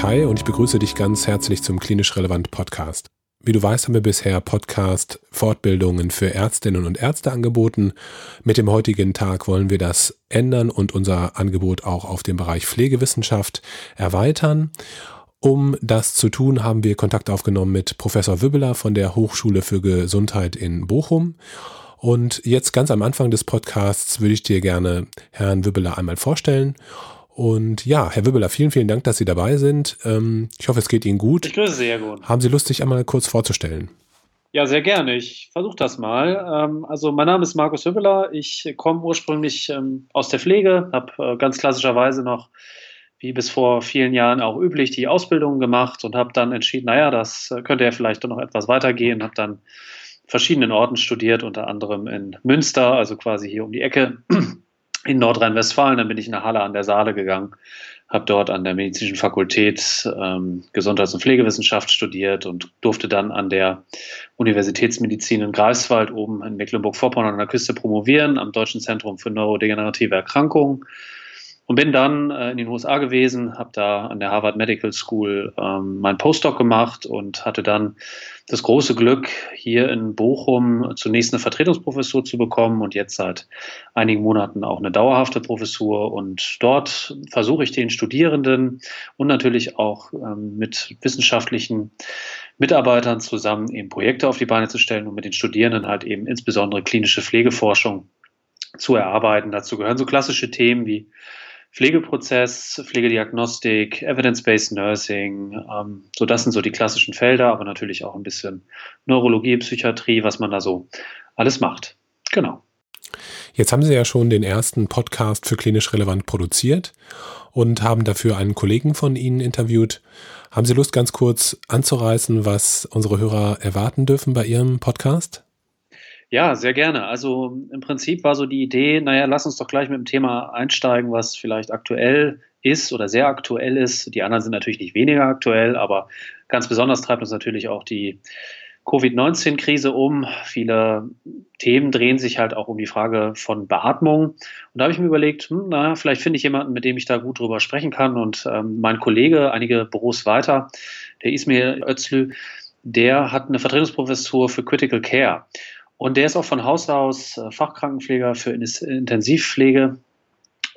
Kai und ich begrüße dich ganz herzlich zum Klinisch Relevant Podcast. Wie du weißt, haben wir bisher Podcast Fortbildungen für Ärztinnen und Ärzte angeboten. Mit dem heutigen Tag wollen wir das ändern und unser Angebot auch auf den Bereich Pflegewissenschaft erweitern. Um das zu tun, haben wir Kontakt aufgenommen mit Professor Wübbeler von der Hochschule für Gesundheit in Bochum. Und jetzt ganz am Anfang des Podcasts würde ich dir gerne Herrn Wübbeler einmal vorstellen und ja, Herr Wibbeler, vielen, vielen Dank, dass Sie dabei sind. Ähm, ich hoffe, es geht Ihnen gut. Ich grüße Sie, Herr gut. Haben Sie Lust, sich einmal kurz vorzustellen? Ja, sehr gerne. Ich versuche das mal. Ähm, also mein Name ist Markus Hübbeler. Ich komme ursprünglich ähm, aus der Pflege, habe äh, ganz klassischerweise noch, wie bis vor vielen Jahren auch üblich, die Ausbildung gemacht und habe dann entschieden, naja, das äh, könnte ja vielleicht noch etwas weitergehen. Habe dann verschiedenen Orten studiert, unter anderem in Münster, also quasi hier um die Ecke in Nordrhein-Westfalen. Dann bin ich nach Halle an der Saale gegangen, habe dort an der Medizinischen Fakultät ähm, Gesundheits- und Pflegewissenschaft studiert und durfte dann an der Universitätsmedizin in Greifswald oben in Mecklenburg-Vorpommern an der Küste promovieren, am Deutschen Zentrum für neurodegenerative Erkrankungen und bin dann äh, in den USA gewesen, habe da an der Harvard Medical School ähm, mein Postdoc gemacht und hatte dann das große Glück, hier in Bochum zunächst eine Vertretungsprofessur zu bekommen und jetzt seit einigen Monaten auch eine dauerhafte Professur. Und dort versuche ich den Studierenden und natürlich auch ähm, mit wissenschaftlichen Mitarbeitern zusammen eben Projekte auf die Beine zu stellen und mit den Studierenden halt eben insbesondere klinische Pflegeforschung zu erarbeiten. Dazu gehören so klassische Themen wie Pflegeprozess, Pflegediagnostik, Evidence-Based Nursing. Ähm, so, das sind so die klassischen Felder, aber natürlich auch ein bisschen Neurologie, Psychiatrie, was man da so alles macht. Genau. Jetzt haben Sie ja schon den ersten Podcast für klinisch relevant produziert und haben dafür einen Kollegen von Ihnen interviewt. Haben Sie Lust, ganz kurz anzureißen, was unsere Hörer erwarten dürfen bei Ihrem Podcast? Ja, sehr gerne. Also im Prinzip war so die Idee, naja, lass uns doch gleich mit dem Thema einsteigen, was vielleicht aktuell ist oder sehr aktuell ist. Die anderen sind natürlich nicht weniger aktuell, aber ganz besonders treibt uns natürlich auch die Covid-19-Krise um. Viele Themen drehen sich halt auch um die Frage von Beatmung. Und da habe ich mir überlegt, hm, naja, vielleicht finde ich jemanden, mit dem ich da gut drüber sprechen kann. Und ähm, mein Kollege, einige Büros weiter, der Ismail Özlü, der hat eine Vertretungsprofessur für Critical Care. Und der ist auch von Haus aus äh, Fachkrankenpfleger für Intensivpflege.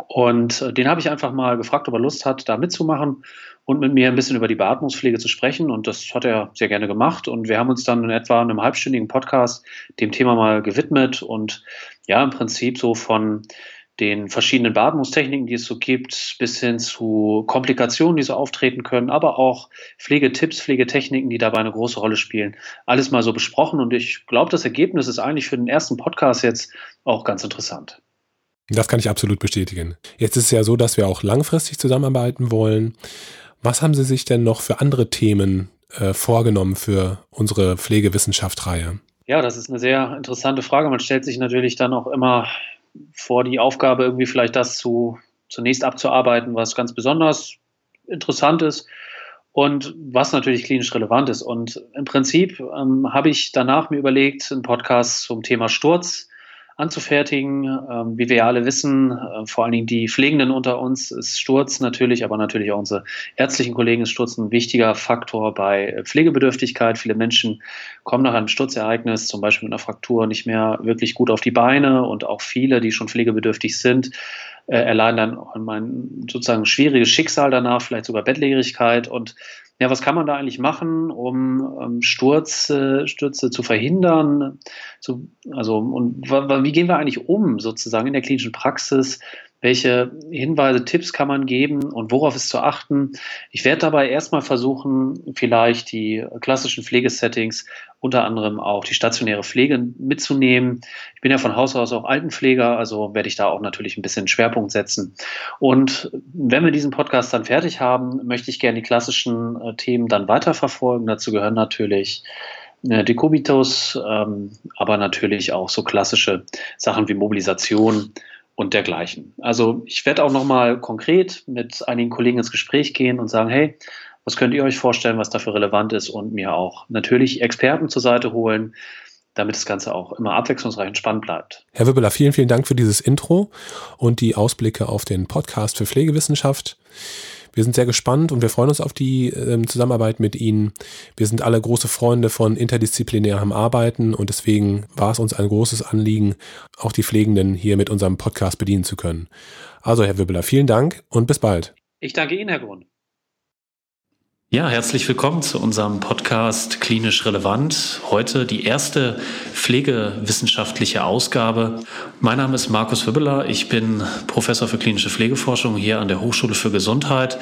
Und äh, den habe ich einfach mal gefragt, ob er Lust hat, da mitzumachen und mit mir ein bisschen über die Beatmungspflege zu sprechen. Und das hat er sehr gerne gemacht. Und wir haben uns dann in etwa einem halbstündigen Podcast dem Thema mal gewidmet und ja, im Prinzip so von den verschiedenen Beatmungstechniken, die es so gibt, bis hin zu Komplikationen, die so auftreten können, aber auch Pflegetipps, Pflegetechniken, die dabei eine große Rolle spielen. Alles mal so besprochen und ich glaube, das Ergebnis ist eigentlich für den ersten Podcast jetzt auch ganz interessant. Das kann ich absolut bestätigen. Jetzt ist es ja so, dass wir auch langfristig zusammenarbeiten wollen. Was haben Sie sich denn noch für andere Themen äh, vorgenommen für unsere Pflegewissenschaft-Reihe? Ja, das ist eine sehr interessante Frage. Man stellt sich natürlich dann auch immer vor die Aufgabe, irgendwie vielleicht das zu, zunächst abzuarbeiten, was ganz besonders interessant ist und was natürlich klinisch relevant ist. Und im Prinzip ähm, habe ich danach mir überlegt, einen Podcast zum Thema Sturz anzufertigen. Ähm, wie wir alle wissen, äh, vor allen Dingen die Pflegenden unter uns, ist Sturz natürlich, aber natürlich auch unsere ärztlichen Kollegen ist Sturz ein wichtiger Faktor bei Pflegebedürftigkeit. Viele Menschen kommen nach einem Sturzereignis, zum Beispiel mit einer Fraktur, nicht mehr wirklich gut auf die Beine und auch viele, die schon pflegebedürftig sind, äh, erleiden dann ein sozusagen schwieriges Schicksal danach, vielleicht sogar Bettlägerigkeit und ja, was kann man da eigentlich machen, um ähm, Sturz, Stürze zu verhindern? Zu, also, und wie gehen wir eigentlich um sozusagen in der klinischen Praxis welche Hinweise, Tipps kann man geben und worauf ist zu achten? Ich werde dabei erstmal versuchen, vielleicht die klassischen Pflegesettings, unter anderem auch die stationäre Pflege mitzunehmen. Ich bin ja von Haus aus auch Altenpfleger, also werde ich da auch natürlich ein bisschen Schwerpunkt setzen. Und wenn wir diesen Podcast dann fertig haben, möchte ich gerne die klassischen äh, Themen dann weiterverfolgen. Dazu gehören natürlich äh, Dekubitus, ähm, aber natürlich auch so klassische Sachen wie Mobilisation und dergleichen. Also ich werde auch nochmal konkret mit einigen Kollegen ins Gespräch gehen und sagen, hey, was könnt ihr euch vorstellen, was dafür relevant ist und mir auch natürlich Experten zur Seite holen, damit das Ganze auch immer abwechslungsreich und spannend bleibt. Herr Wibbeler, vielen, vielen Dank für dieses Intro und die Ausblicke auf den Podcast für Pflegewissenschaft. Wir sind sehr gespannt und wir freuen uns auf die äh, Zusammenarbeit mit Ihnen. Wir sind alle große Freunde von interdisziplinärem Arbeiten und deswegen war es uns ein großes Anliegen, auch die Pflegenden hier mit unserem Podcast bedienen zu können. Also, Herr Wibbeler, vielen Dank und bis bald. Ich danke Ihnen, Herr Grund. Ja, herzlich willkommen zu unserem Podcast Klinisch Relevant. Heute die erste pflegewissenschaftliche Ausgabe. Mein Name ist Markus Wibbeler. Ich bin Professor für klinische Pflegeforschung hier an der Hochschule für Gesundheit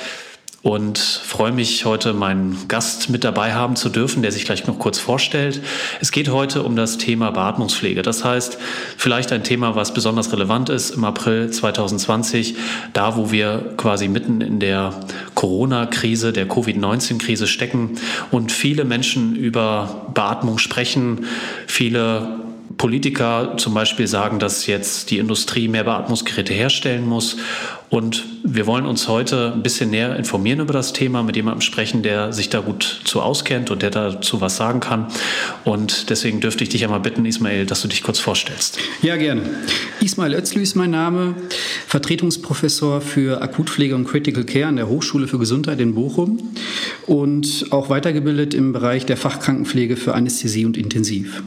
und freue mich, heute meinen Gast mit dabei haben zu dürfen, der sich gleich noch kurz vorstellt. Es geht heute um das Thema Beatmungspflege. Das heißt, vielleicht ein Thema, was besonders relevant ist im April 2020, da wo wir quasi mitten in der Corona-Krise, der Covid-19-Krise stecken und viele Menschen über Beatmung sprechen, viele Politiker zum Beispiel sagen, dass jetzt die Industrie mehr Beatmungsgeräte herstellen muss. Und wir wollen uns heute ein bisschen näher informieren über das Thema, mit jemandem sprechen, der sich da gut zu auskennt und der dazu was sagen kann. Und deswegen dürfte ich dich einmal bitten, Ismail, dass du dich kurz vorstellst. Ja, gerne. Ismail Özlü ist mein Name, Vertretungsprofessor für Akutpflege und Critical Care an der Hochschule für Gesundheit in Bochum und auch weitergebildet im Bereich der Fachkrankenpflege für Anästhesie und Intensiv.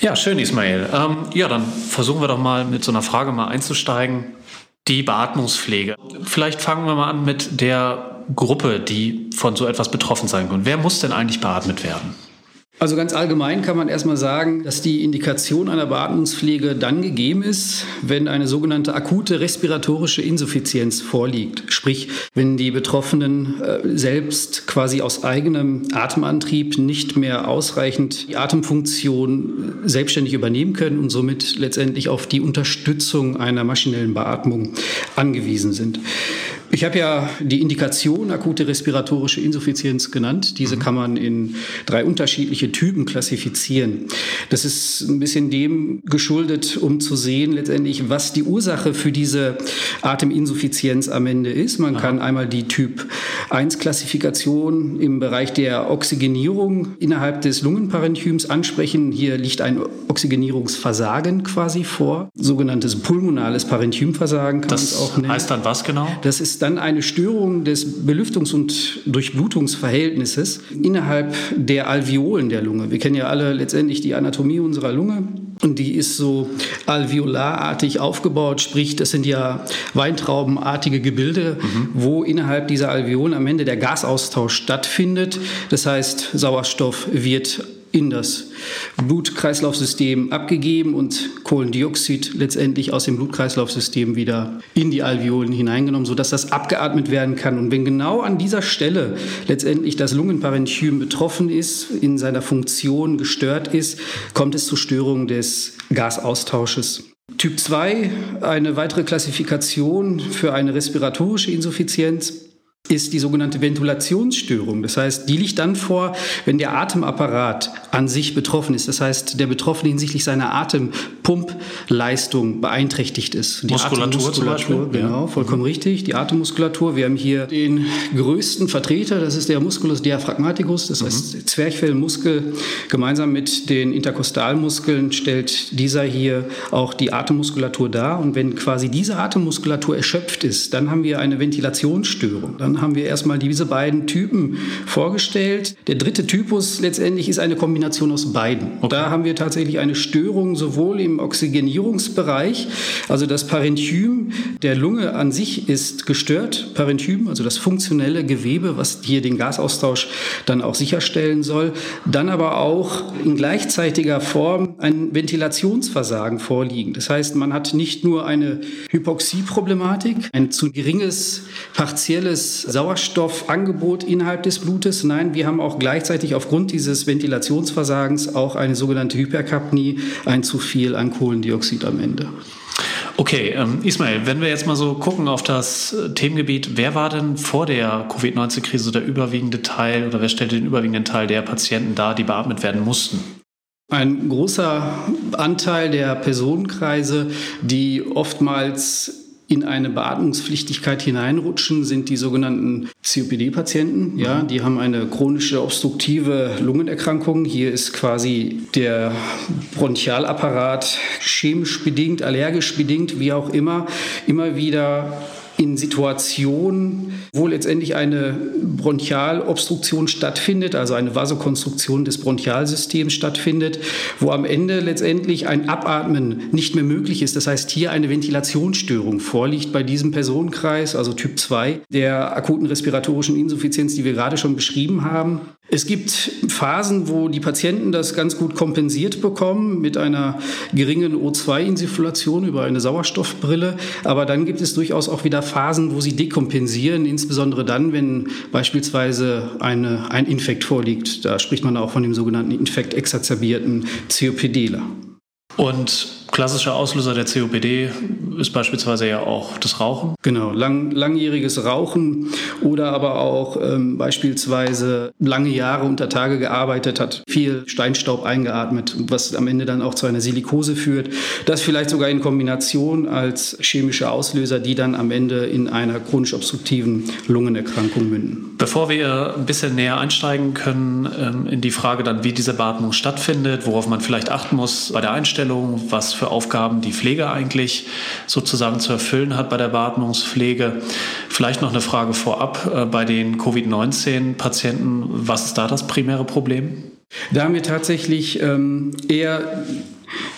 Ja, schön, Ismail. Ähm, ja, dann versuchen wir doch mal mit so einer Frage mal einzusteigen. Die Beatmungspflege. Vielleicht fangen wir mal an mit der Gruppe, die von so etwas betroffen sein können. Wer muss denn eigentlich beatmet werden? Also ganz allgemein kann man erstmal sagen, dass die Indikation einer Beatmungspflege dann gegeben ist, wenn eine sogenannte akute respiratorische Insuffizienz vorliegt. Sprich, wenn die Betroffenen äh, selbst quasi aus eigenem Atemantrieb nicht mehr ausreichend die Atemfunktion äh, selbstständig übernehmen können und somit letztendlich auf die Unterstützung einer maschinellen Beatmung angewiesen sind. Ich habe ja die Indikation akute respiratorische Insuffizienz genannt. Diese mhm. kann man in drei unterschiedliche Typen klassifizieren. Das ist ein bisschen dem geschuldet, um zu sehen letztendlich, was die Ursache für diese Ateminsuffizienz am Ende ist. Man Aha. kann einmal die Typ 1 Klassifikation im Bereich der Oxygenierung innerhalb des Lungenparenchyms ansprechen. Hier liegt ein Oxygenierungsversagen quasi vor, sogenanntes pulmonales Parenchymversagen kann man es auch nennen. Das heißt dann was genau? Das ist dann eine Störung des Belüftungs- und Durchblutungsverhältnisses innerhalb der Alveolen der Lunge. Wir kennen ja alle letztendlich die Anatomie unserer Lunge. Und die ist so alveolarartig aufgebaut, sprich, das sind ja weintraubenartige Gebilde, mhm. wo innerhalb dieser Alveolen am Ende der Gasaustausch stattfindet. Das heißt, Sauerstoff wird in das Blutkreislaufsystem abgegeben und Kohlendioxid letztendlich aus dem Blutkreislaufsystem wieder in die Alveolen hineingenommen, sodass das abgeatmet werden kann. Und wenn genau an dieser Stelle letztendlich das Lungenparenchym betroffen ist, in seiner Funktion gestört ist, kommt es zur Störung des Gasaustausches. Typ 2, eine weitere Klassifikation für eine respiratorische Insuffizienz ist die sogenannte Ventilationsstörung. Das heißt, die liegt dann vor, wenn der Atemapparat an sich betroffen ist. Das heißt, der Betroffene hinsichtlich seiner Atempumpleistung beeinträchtigt ist. Die Muskulatur zum Beispiel? Genau, vollkommen mhm. richtig. Die Atemmuskulatur. Wir haben hier den größten Vertreter, das ist der Musculus diaphragmaticus, das mhm. heißt Zwerchfellmuskel. Gemeinsam mit den Interkostalmuskeln stellt dieser hier auch die Atemmuskulatur dar. Und wenn quasi diese Atemmuskulatur erschöpft ist, dann haben wir eine Ventilationsstörung. Dann haben wir erstmal diese beiden Typen vorgestellt. Der dritte Typus letztendlich ist eine Kombination aus beiden. Okay. Da haben wir tatsächlich eine Störung sowohl im Oxygenierungsbereich, also das Parenchym der Lunge an sich ist gestört, Parenchym, also das funktionelle Gewebe, was hier den Gasaustausch dann auch sicherstellen soll, dann aber auch in gleichzeitiger Form ein Ventilationsversagen vorliegen. Das heißt, man hat nicht nur eine Hypoxieproblematik, ein zu geringes partielles Sauerstoffangebot innerhalb des Blutes. Nein, wir haben auch gleichzeitig aufgrund dieses Ventilationsversagens auch eine sogenannte Hyperkapnie, ein zu viel an Kohlendioxid am Ende. Okay, ähm, Ismail, wenn wir jetzt mal so gucken auf das äh, Themengebiet, wer war denn vor der Covid-19-Krise der überwiegende Teil oder wer stellte den überwiegenden Teil der Patienten dar, die beatmet werden mussten? Ein großer Anteil der Personenkreise, die oftmals in eine Beatmungspflichtigkeit hineinrutschen, sind die sogenannten COPD-Patienten. Mhm. Ja, die haben eine chronische obstruktive Lungenerkrankung. Hier ist quasi der Bronchialapparat chemisch bedingt, allergisch bedingt, wie auch immer, immer wieder in Situationen, wo letztendlich eine Bronchialobstruktion stattfindet, also eine Vasokonstruktion des Bronchialsystems stattfindet, wo am Ende letztendlich ein Abatmen nicht mehr möglich ist. Das heißt, hier eine Ventilationsstörung vorliegt bei diesem Personenkreis, also Typ 2 der akuten respiratorischen Insuffizienz, die wir gerade schon beschrieben haben. Es gibt Phasen, wo die Patienten das ganz gut kompensiert bekommen mit einer geringen O2-Insufflation über eine Sauerstoffbrille. Aber dann gibt es durchaus auch wieder Phasen, wo sie dekompensieren, insbesondere dann, wenn beispielsweise eine, ein Infekt vorliegt. Da spricht man auch von dem sogenannten infektexazerbierten COPDler. Und klassischer Auslöser der COPD ist beispielsweise ja auch das Rauchen. Genau, lang, langjähriges Rauchen oder aber auch ähm, beispielsweise lange Jahre unter Tage gearbeitet hat, viel Steinstaub eingeatmet, was am Ende dann auch zu einer Silikose führt. Das vielleicht sogar in Kombination als chemische Auslöser, die dann am Ende in einer chronisch obstruktiven Lungenerkrankung münden. Bevor wir ein bisschen näher einsteigen können ähm, in die Frage dann, wie diese Beatmung stattfindet, worauf man vielleicht achten muss bei der Einstellung, was für Aufgaben die Pflege eigentlich sozusagen zu erfüllen hat bei der Beatmungspflege. Vielleicht noch eine Frage vorab äh, bei den Covid-19-Patienten. Was ist da das primäre Problem? Da haben wir tatsächlich ähm, eher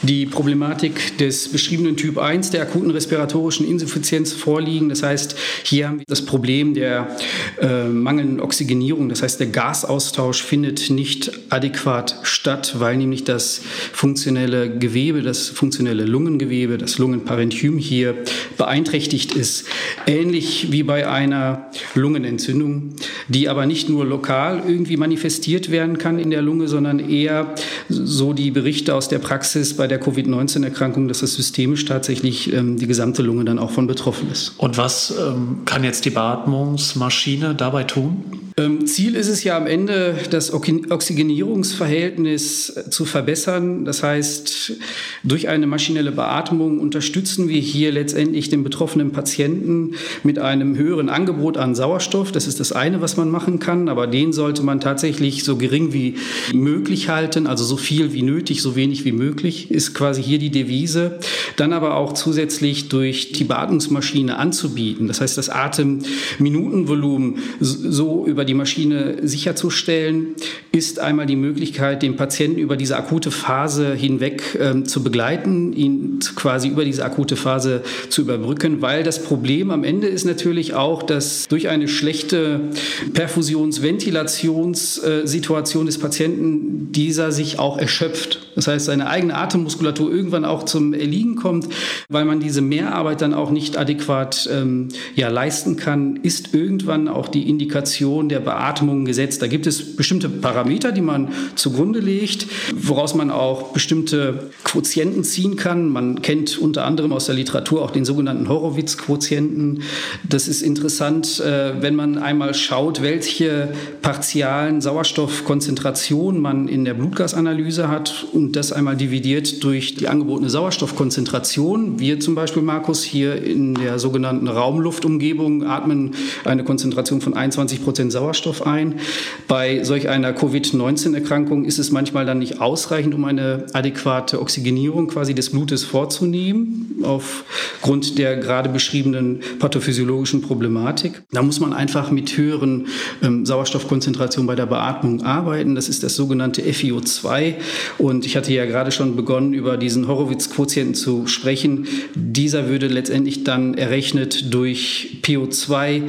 die Problematik des beschriebenen Typ 1 der akuten respiratorischen Insuffizienz vorliegen. Das heißt, hier haben wir das Problem der äh, mangelnden Oxygenierung. Das heißt, der Gasaustausch findet nicht adäquat statt, weil nämlich das funktionelle Gewebe, das funktionelle Lungengewebe, das Lungenparenchym hier beeinträchtigt ist. Ähnlich wie bei einer Lungenentzündung, die aber nicht nur lokal irgendwie manifestiert werden kann in der Lunge, sondern eher so die Berichte aus der Praxis bei der Covid-19-Erkrankung, dass das systemisch tatsächlich ähm, die gesamte Lunge dann auch von betroffen ist. Und was ähm, kann jetzt die Beatmungsmaschine dabei tun? Ähm, Ziel ist es ja am Ende, das Oxygenierungsverhältnis äh, zu verbessern. Das heißt, durch eine maschinelle Beatmung unterstützen wir hier letztendlich den betroffenen Patienten mit einem höheren Angebot an Sauerstoff. Das ist das eine, was man machen kann, aber den sollte man tatsächlich so gering wie möglich halten, also so viel wie nötig, so wenig wie möglich, ist quasi hier die Devise. Dann aber auch zusätzlich durch die Beatmungsmaschine anzubieten. Das heißt, das Atemminutenvolumen so über die die Maschine sicherzustellen, ist einmal die Möglichkeit, den Patienten über diese akute Phase hinweg ähm, zu begleiten, ihn quasi über diese akute Phase zu überbrücken, weil das Problem am Ende ist natürlich auch, dass durch eine schlechte Perfusions-Ventilationssituation des Patienten dieser sich auch erschöpft. Das heißt, seine eigene Atemmuskulatur irgendwann auch zum Erliegen kommt, weil man diese Mehrarbeit dann auch nicht adäquat ähm, ja, leisten kann, ist irgendwann auch die Indikation der Beatmung gesetzt. Da gibt es bestimmte Parameter, die man zugrunde legt, woraus man auch bestimmte Quotienten ziehen kann. Man kennt unter anderem aus der Literatur auch den sogenannten Horowitz-Quotienten. Das ist interessant, äh, wenn man einmal schaut, welche partialen Sauerstoffkonzentrationen man in der Blutgasanalyse hat und das einmal dividiert durch die angebotene Sauerstoffkonzentration. Wir zum Beispiel, Markus, hier in der sogenannten Raumluftumgebung atmen eine Konzentration von 21 Prozent Sauerstoff ein. Bei solch einer Covid-19-Erkrankung ist es manchmal dann nicht ausreichend, um eine adäquate Oxygenierung quasi des Blutes vorzunehmen, aufgrund der gerade beschriebenen pathophysiologischen Problematik. Da muss man einfach mit höheren ähm, Sauerstoffkonzentrationen bei der Beatmung arbeiten. Das ist das sogenannte FiO2. Und ich hatte ja gerade schon begonnen, über diesen Horowitz-Quotienten zu sprechen. Dieser würde letztendlich dann errechnet durch PO2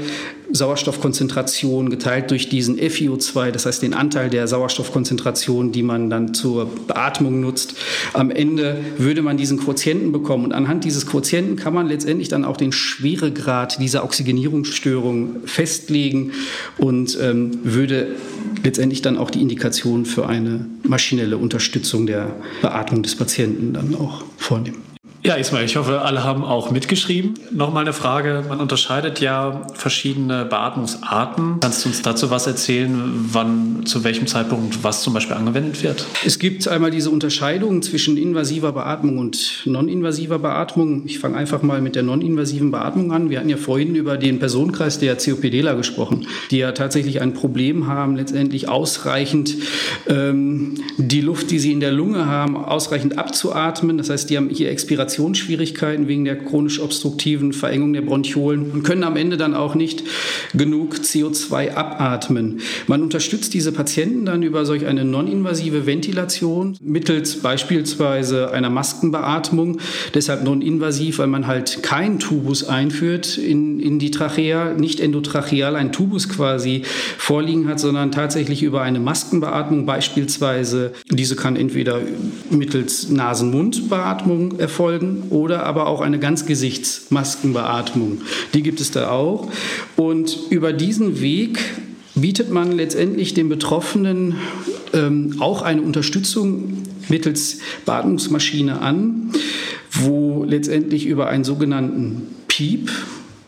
Sauerstoffkonzentration geteilt durch diesen FiO2, das heißt den Anteil der Sauerstoffkonzentration, die man dann zur Beatmung nutzt. Am Ende würde man diesen Quotienten bekommen und anhand dieses Quotienten kann man letztendlich dann auch den Schweregrad dieser Oxygenierungsstörung festlegen und ähm, würde letztendlich dann auch die Indikation für eine maschinelle Unterstützung der Beatmung des Patienten dann auch vornehmen. Ja, Ismail, ich hoffe, alle haben auch mitgeschrieben. Nochmal eine Frage. Man unterscheidet ja verschiedene Beatmungsarten. Kannst du uns dazu was erzählen, wann, zu welchem Zeitpunkt was zum Beispiel angewendet wird? Es gibt einmal diese Unterscheidung zwischen invasiver Beatmung und non-invasiver Beatmung. Ich fange einfach mal mit der non-invasiven Beatmung an. Wir hatten ja vorhin über den Personenkreis der COPDler gesprochen, die ja tatsächlich ein Problem haben, letztendlich ausreichend ähm, die Luft, die sie in der Lunge haben, ausreichend abzuatmen. Das heißt, die haben hier Expiration Ventilationsschwierigkeiten wegen der chronisch obstruktiven Verengung der Bronchiolen und können am Ende dann auch nicht genug CO2 abatmen. Man unterstützt diese Patienten dann über solch eine non-invasive Ventilation mittels beispielsweise einer Maskenbeatmung. Deshalb non-invasiv, weil man halt keinen Tubus einführt in, in die Trachea, nicht endotracheal einen Tubus quasi vorliegen hat, sondern tatsächlich über eine Maskenbeatmung beispielsweise. Diese kann entweder mittels Nasen-Mund-Beatmung erfolgen oder aber auch eine Ganzgesichtsmaskenbeatmung. Die gibt es da auch. Und über diesen Weg bietet man letztendlich den Betroffenen ähm, auch eine Unterstützung mittels Beatmungsmaschine an, wo letztendlich über einen sogenannten PEEP,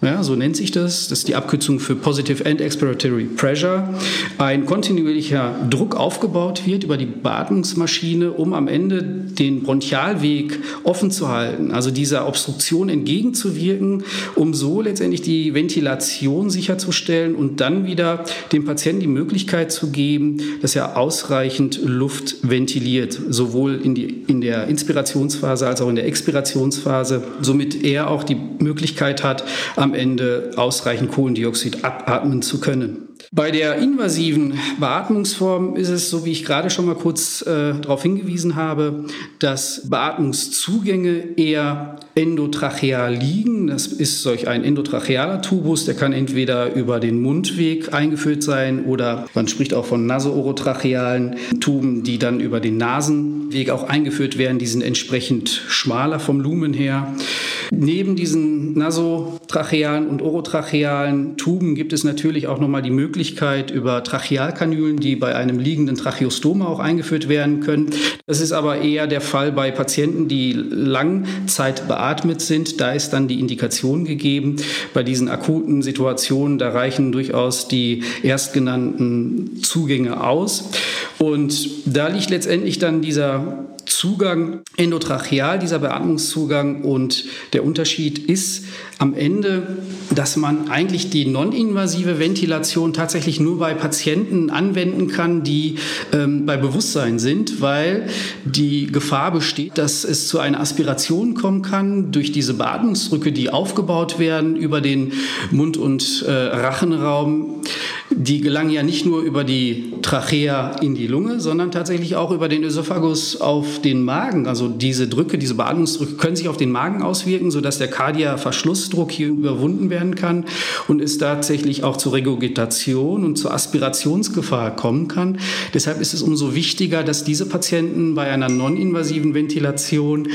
ja, so nennt sich das. Das ist die Abkürzung für Positive and Expiratory Pressure. Ein kontinuierlicher Druck aufgebaut wird über die Beatmungsmaschine, um am Ende den Bronchialweg offen zu halten, also dieser Obstruktion entgegenzuwirken, um so letztendlich die Ventilation sicherzustellen und dann wieder dem Patienten die Möglichkeit zu geben, dass er ausreichend Luft ventiliert, sowohl in, die, in der Inspirationsphase als auch in der Expirationsphase, somit er auch die Möglichkeit hat, am Ende ausreichend Kohlendioxid abatmen zu können. Bei der invasiven Beatmungsform ist es, so wie ich gerade schon mal kurz äh, darauf hingewiesen habe, dass Beatmungszugänge eher endotracheal liegen. Das ist solch ein endotrachealer Tubus, der kann entweder über den Mundweg eingeführt sein oder man spricht auch von nasoorotrachealen Tuben, die dann über den Nasenweg auch eingeführt werden. Die sind entsprechend schmaler vom Lumen her. Neben diesen nasotrachealen und orotrachealen Tuben gibt es natürlich auch nochmal die Möglichkeit über Trachealkanülen, die bei einem liegenden Tracheostoma auch eingeführt werden können. Das ist aber eher der Fall bei Patienten, die Langzeit beatmet sind. Da ist dann die Indikation gegeben. Bei diesen akuten Situationen, da reichen durchaus die erstgenannten Zugänge aus. Und da liegt letztendlich dann dieser Zugang endotracheal, dieser Beatmungszugang. Und der Unterschied ist am Ende, dass man eigentlich die non-invasive Ventilation tatsächlich nur bei Patienten anwenden kann, die ähm, bei Bewusstsein sind, weil die Gefahr besteht, dass es zu einer Aspiration kommen kann durch diese Beatmungsdrücke, die aufgebaut werden über den Mund- und äh, Rachenraum. Die gelangen ja nicht nur über die Trachea in die Lunge, sondern tatsächlich auch über den Ösophagus auf den Magen. Also diese Drücke, diese Beatmungsdrücke können sich auf den Magen auswirken, sodass der Kardia-Verschlussdruck hier überwunden werden kann und es tatsächlich auch zur Regurgitation und zur Aspirationsgefahr kommen kann. Deshalb ist es umso wichtiger, dass diese Patienten bei einer non-invasiven Ventilation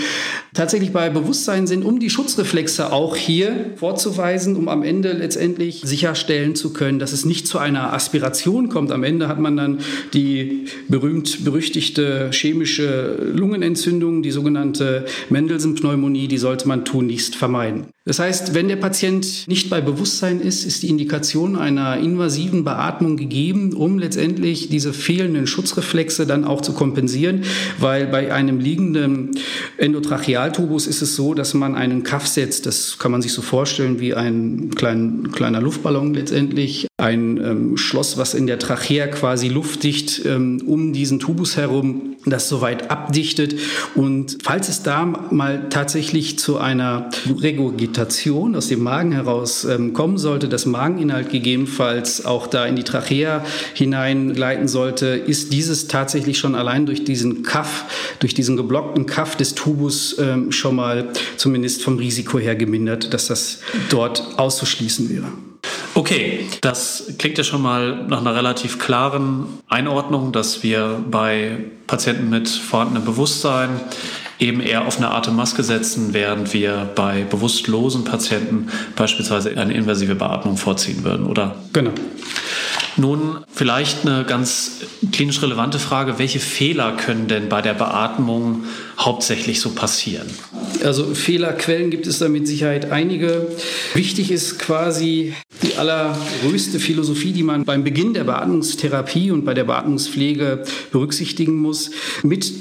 tatsächlich bei Bewusstsein sind, um die Schutzreflexe auch hier vorzuweisen, um am Ende letztendlich sicherstellen zu können, dass es nicht zu einer Aspiration kommt. Am Ende hat man dann die berühmt-berüchtigte chemische Lungenentzündung, die sogenannte Mendelssohn-Pneumonie, die sollte man tunlichst vermeiden. Das heißt, wenn der Patient nicht bei Bewusstsein ist, ist die Indikation einer invasiven Beatmung gegeben, um letztendlich diese fehlenden Schutzreflexe dann auch zu kompensieren, weil bei einem liegenden Endotrachealtubus ist es so, dass man einen Kaff setzt. Das kann man sich so vorstellen wie ein klein, kleiner Luftballon letztendlich, ein ähm, Schloss, was in der Trachea quasi luftdicht ähm, um diesen Tubus herum das soweit abdichtet. Und falls es da mal tatsächlich zu einer Regurgitation aus dem Magen heraus ähm, kommen sollte, das Mageninhalt gegebenenfalls auch da in die Trachea hineingleiten sollte, ist dieses tatsächlich schon allein durch diesen Kaff, durch diesen geblockten Kaff des Tubus ähm, schon mal zumindest vom Risiko her gemindert, dass das dort auszuschließen wäre. Okay, das klingt ja schon mal nach einer relativ klaren Einordnung, dass wir bei Patienten mit vorhandenem Bewusstsein eben eher auf eine Atemmaske setzen, während wir bei bewusstlosen Patienten beispielsweise eine invasive Beatmung vorziehen würden, oder? Genau. Nun vielleicht eine ganz klinisch relevante Frage. Welche Fehler können denn bei der Beatmung hauptsächlich so passieren? Also Fehlerquellen gibt es da mit Sicherheit einige. Wichtig ist quasi die allergrößte Philosophie, die man beim Beginn der Beatmungstherapie und bei der Beatmungspflege berücksichtigen muss. Mit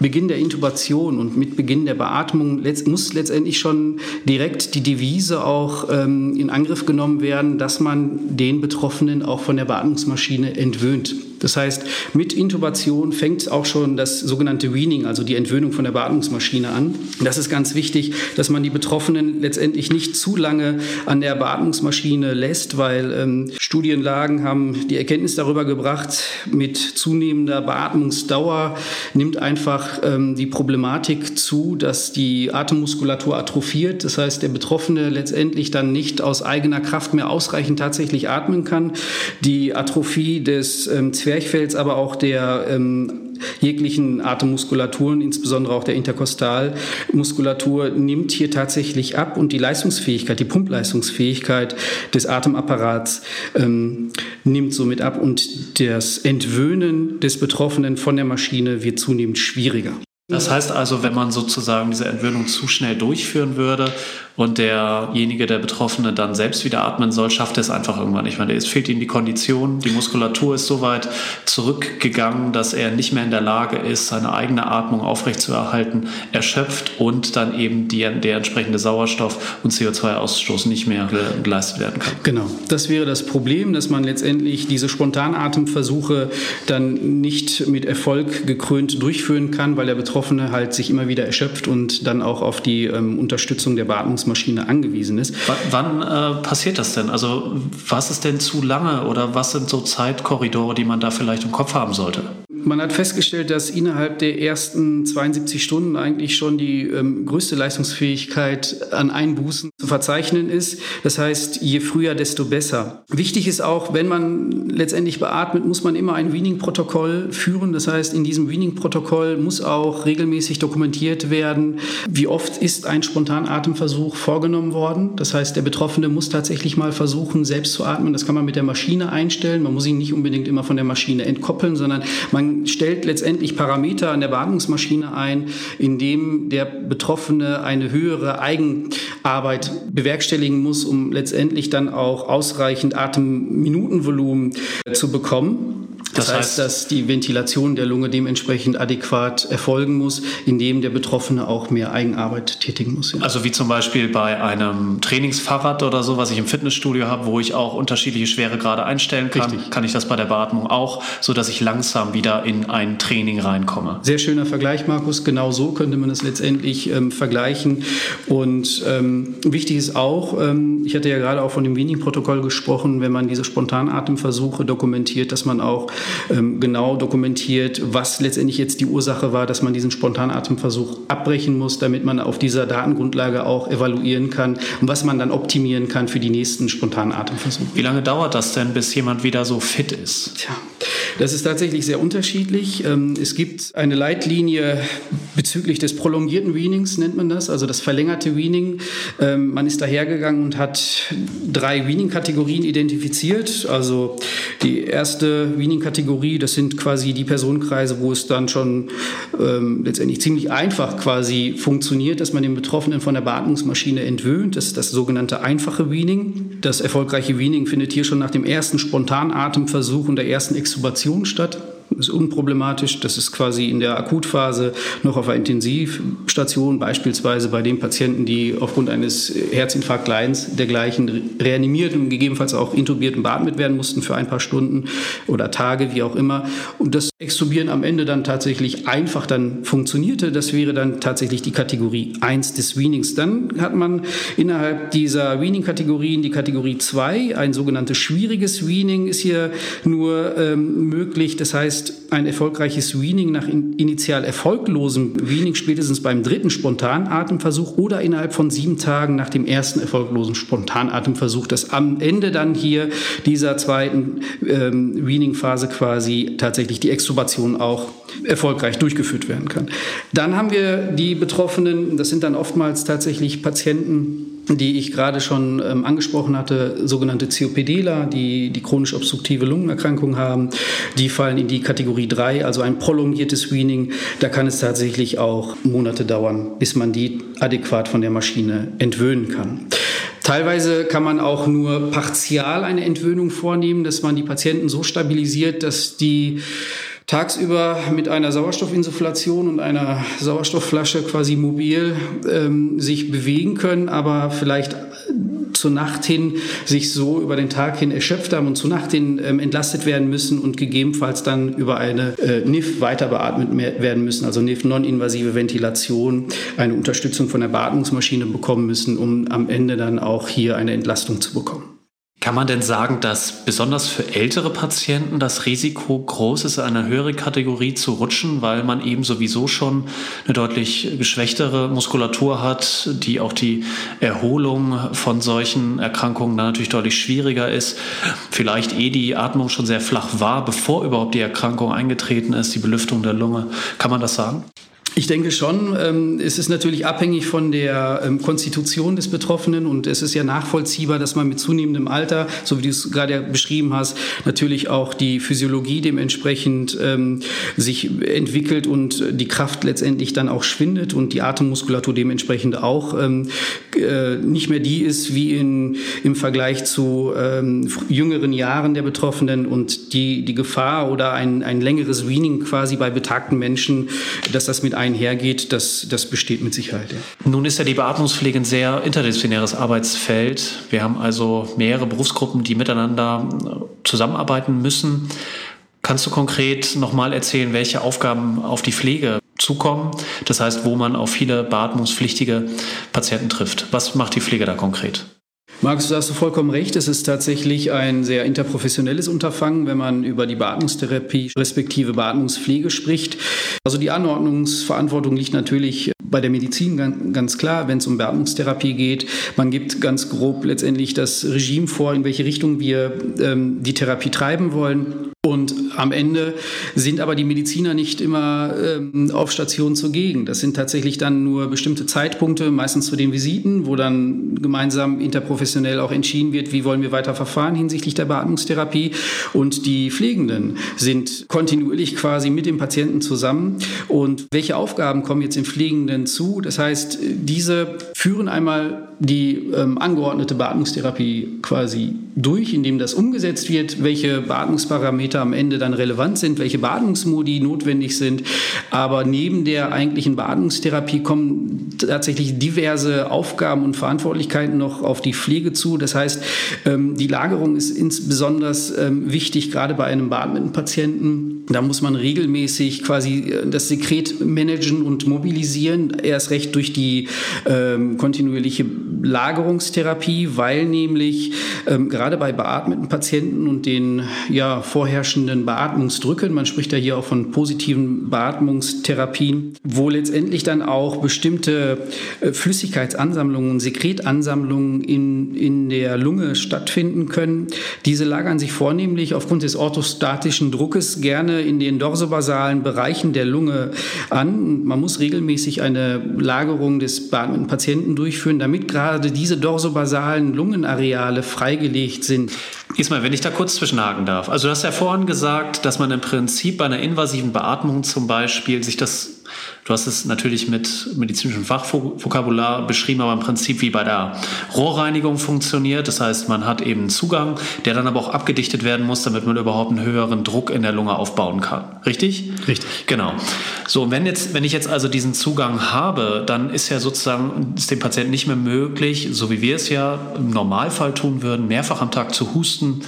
Beginn der Intubation und mit Beginn der Beatmung muss letztendlich schon direkt die Devise auch ähm, in Angriff genommen werden, dass man den Betroffenen auch von der Beatmungsmaschine entwöhnt. Das heißt, mit Intubation fängt auch schon das sogenannte Weaning, also die Entwöhnung von der Beatmungsmaschine an. Das ist ganz wichtig, dass man die Betroffenen letztendlich nicht zu lange an der Beatmungsmaschine lässt, weil ähm, Studienlagen haben die Erkenntnis darüber gebracht, mit zunehmender Beatmungsdauer nimmt einfach ähm, die Problematik zu, dass die Atemmuskulatur atrophiert. Das heißt, der Betroffene letztendlich dann nicht aus eigener Kraft mehr ausreichend tatsächlich atmen kann. Die Atrophie des ähm, aber auch der ähm, jeglichen Atemmuskulaturen, insbesondere auch der Interkostalmuskulatur, nimmt hier tatsächlich ab und die Leistungsfähigkeit, die Pumpleistungsfähigkeit des Atemapparats ähm, nimmt somit ab und das Entwöhnen des Betroffenen von der Maschine wird zunehmend schwieriger. Das heißt also, wenn man sozusagen diese Entwöhnung zu schnell durchführen würde und derjenige, der Betroffene dann selbst wieder atmen soll, schafft es einfach irgendwann nicht mehr. Es fehlt ihm die Kondition, die Muskulatur ist so weit zurückgegangen, dass er nicht mehr in der Lage ist, seine eigene Atmung aufrechtzuerhalten, erschöpft und dann eben die, der entsprechende Sauerstoff- und CO2-Ausstoß nicht mehr geleistet werden kann. Genau, das wäre das Problem, dass man letztendlich diese Spontanatemversuche dann nicht mit Erfolg gekrönt durchführen kann, weil der Betroffene halt sich immer wieder erschöpft und dann auch auf die ähm, Unterstützung der Beatmungs Maschine angewiesen ist. W wann äh, passiert das denn? Also was ist denn zu lange oder was sind so Zeitkorridore, die man da vielleicht im Kopf haben sollte? Man hat festgestellt, dass innerhalb der ersten 72 Stunden eigentlich schon die ähm, größte Leistungsfähigkeit an Einbußen zu verzeichnen ist. Das heißt, je früher, desto besser. Wichtig ist auch, wenn man letztendlich beatmet, muss man immer ein Weaning-Protokoll führen. Das heißt, in diesem Weaning-Protokoll muss auch regelmäßig dokumentiert werden, wie oft ist ein Spontanatemversuch vorgenommen worden. Das heißt, der Betroffene muss tatsächlich mal versuchen, selbst zu atmen. Das kann man mit der Maschine einstellen. Man muss ihn nicht unbedingt immer von der Maschine entkoppeln, sondern man stellt letztendlich Parameter an der Beatmungsmaschine ein, indem der Betroffene eine höhere Eigenarbeit bewerkstelligen muss, um letztendlich dann auch ausreichend Atemminutenvolumen zu bekommen. Das, das heißt, dass die Ventilation der Lunge dementsprechend adäquat erfolgen muss, indem der Betroffene auch mehr Eigenarbeit tätigen muss. Ja. Also wie zum Beispiel bei einem Trainingsfahrrad oder so, was ich im Fitnessstudio habe, wo ich auch unterschiedliche Schweregrade einstellen kann, Richtig. kann ich das bei der Beatmung auch, so dass ich langsam wieder in ein Training reinkomme. Sehr schöner Vergleich, Markus. Genau so könnte man es letztendlich ähm, vergleichen. Und ähm, wichtig ist auch, ähm, ich hatte ja gerade auch von dem Wiening-Protokoll gesprochen, wenn man diese Spontanatemversuche dokumentiert, dass man auch genau dokumentiert, was letztendlich jetzt die Ursache war, dass man diesen Spontanatemversuch abbrechen muss, damit man auf dieser Datengrundlage auch evaluieren kann und was man dann optimieren kann für die nächsten Spontanatemversuche. Wie lange dauert das denn, bis jemand wieder so fit ist? Tja, das ist tatsächlich sehr unterschiedlich. Ähm, es gibt eine Leitlinie bezüglich des prolongierten Weanings, nennt man das, also das verlängerte Weaning. Ähm, man ist dahergegangen und hat drei Weaning-Kategorien identifiziert. Also die erste Weaning-Kategorie Kategorie. Das sind quasi die Personenkreise, wo es dann schon ähm, letztendlich ziemlich einfach quasi funktioniert, dass man den Betroffenen von der Beatmungsmaschine entwöhnt. Das ist das sogenannte einfache Weaning. Das erfolgreiche Weaning findet hier schon nach dem ersten Spontanatemversuch und der ersten Extubation statt ist unproblematisch. Das ist quasi in der Akutphase noch auf einer Intensivstation, beispielsweise bei den Patienten, die aufgrund eines Herzinfarktleidens dergleichen reanimiert und gegebenenfalls auch intubiert und beatmet werden mussten für ein paar Stunden oder Tage, wie auch immer. Und das Extubieren am Ende dann tatsächlich einfach dann funktionierte. Das wäre dann tatsächlich die Kategorie 1 des Weanings. Dann hat man innerhalb dieser Weaning-Kategorien die Kategorie 2, ein sogenanntes schwieriges Weaning ist hier nur ähm, möglich. Das heißt, ein erfolgreiches Weaning nach initial erfolglosem Weaning spätestens beim dritten Spontanatemversuch oder innerhalb von sieben Tagen nach dem ersten erfolglosen Spontanatemversuch, dass am Ende dann hier dieser zweiten ähm, Weaning-Phase quasi tatsächlich die Extubation auch erfolgreich durchgeführt werden kann. Dann haben wir die Betroffenen, das sind dann oftmals tatsächlich Patienten, die ich gerade schon ähm, angesprochen hatte, sogenannte COPDler, die die chronisch obstruktive Lungenerkrankung haben, die fallen in die Kategorie 3, also ein prolongiertes Weaning. Da kann es tatsächlich auch Monate dauern, bis man die adäquat von der Maschine entwöhnen kann. Teilweise kann man auch nur partial eine Entwöhnung vornehmen, dass man die Patienten so stabilisiert, dass die tagsüber mit einer Sauerstoffinsufflation und einer Sauerstoffflasche quasi mobil ähm, sich bewegen können, aber vielleicht zur Nacht hin sich so über den Tag hin erschöpft haben und zur Nacht hin ähm, entlastet werden müssen und gegebenenfalls dann über eine äh, NIF weiter beatmet werden müssen, also NIF non-invasive Ventilation, eine Unterstützung von der Beatmungsmaschine bekommen müssen, um am Ende dann auch hier eine Entlastung zu bekommen. Kann man denn sagen, dass besonders für ältere Patienten das Risiko groß ist, eine höhere Kategorie zu rutschen, weil man eben sowieso schon eine deutlich geschwächtere Muskulatur hat, die auch die Erholung von solchen Erkrankungen dann natürlich deutlich schwieriger ist? Vielleicht eh die Atmung schon sehr flach war, bevor überhaupt die Erkrankung eingetreten ist, die Belüftung der Lunge. Kann man das sagen? Ich denke schon. Ähm, es ist natürlich abhängig von der ähm, Konstitution des Betroffenen und es ist ja nachvollziehbar, dass man mit zunehmendem Alter, so wie du es gerade beschrieben hast, natürlich auch die Physiologie dementsprechend ähm, sich entwickelt und die Kraft letztendlich dann auch schwindet und die Atemmuskulatur dementsprechend auch äh, nicht mehr die ist wie in, im Vergleich zu jüngeren Jahren der Betroffenen und die, die Gefahr oder ein, ein längeres Weaning quasi bei betagten Menschen, dass das mit einhergeht, das, das besteht mit Sicherheit. Nun ist ja die Beatmungspflege ein sehr interdisziplinäres Arbeitsfeld. Wir haben also mehrere Berufsgruppen, die miteinander äh, zusammenarbeiten müssen. Kannst du konkret nochmal erzählen, welche Aufgaben auf die Pflege zukommen? Das heißt, wo man auf viele beatmungspflichtige Patienten trifft. Was macht die Pflege da konkret? Markus, du hast vollkommen recht. Es ist tatsächlich ein sehr interprofessionelles Unterfangen, wenn man über die Beatmungstherapie respektive Beatmungspflege spricht. Also die Anordnungsverantwortung liegt natürlich bei der Medizin ganz klar, wenn es um Beatmungstherapie geht. Man gibt ganz grob letztendlich das Regime vor, in welche Richtung wir ähm, die Therapie treiben wollen. Und am Ende sind aber die Mediziner nicht immer ähm, auf Station zugegen. Das sind tatsächlich dann nur bestimmte Zeitpunkte, meistens zu den Visiten, wo dann gemeinsam interprofessionell auch entschieden wird, wie wollen wir weiter verfahren hinsichtlich der Beatmungstherapie. Und die Pflegenden sind kontinuierlich quasi mit dem Patienten zusammen. Und welche Aufgaben kommen jetzt den Pflegenden zu? Das heißt, diese führen einmal die ähm, angeordnete Beatmungstherapie quasi durch, indem das umgesetzt wird, welche Beatmungsparameter am Ende dann relevant sind, welche Beatmungsmodi notwendig sind. Aber neben der eigentlichen Beatmungstherapie kommen tatsächlich diverse Aufgaben und Verantwortlichkeiten noch auf die Pflege zu. Das heißt, ähm, die Lagerung ist insbesondere ähm, wichtig, gerade bei einem beatmeten Patienten. Da muss man regelmäßig quasi äh, das Sekret managen und mobilisieren, erst recht durch die ähm, kontinuierliche Lagerungstherapie, weil nämlich ähm, gerade bei beatmeten Patienten und den ja, vorherrschenden Beatmungsdrücken, man spricht ja hier auch von positiven Beatmungstherapien, wo letztendlich dann auch bestimmte äh, Flüssigkeitsansammlungen, Sekretansammlungen in, in der Lunge stattfinden können. Diese lagern sich vornehmlich aufgrund des orthostatischen Druckes gerne in den dorsobasalen Bereichen der Lunge an. Man muss regelmäßig eine Lagerung des beatmeten Patienten durchführen, damit gerade gerade diese dorsobasalen Lungenareale freigelegt sind. Ismail, wenn ich da kurz zwischenhaken darf. Also du hast ja vorhin gesagt, dass man im Prinzip bei einer invasiven Beatmung zum Beispiel sich das Du hast es natürlich mit medizinischem Fachvokabular beschrieben, aber im Prinzip wie bei der Rohrreinigung funktioniert. Das heißt, man hat eben Zugang, der dann aber auch abgedichtet werden muss, damit man überhaupt einen höheren Druck in der Lunge aufbauen kann. Richtig? Richtig. Genau. So, wenn jetzt, wenn ich jetzt also diesen Zugang habe, dann ist ja sozusagen ist dem Patienten nicht mehr möglich, so wie wir es ja im Normalfall tun würden, mehrfach am Tag zu husten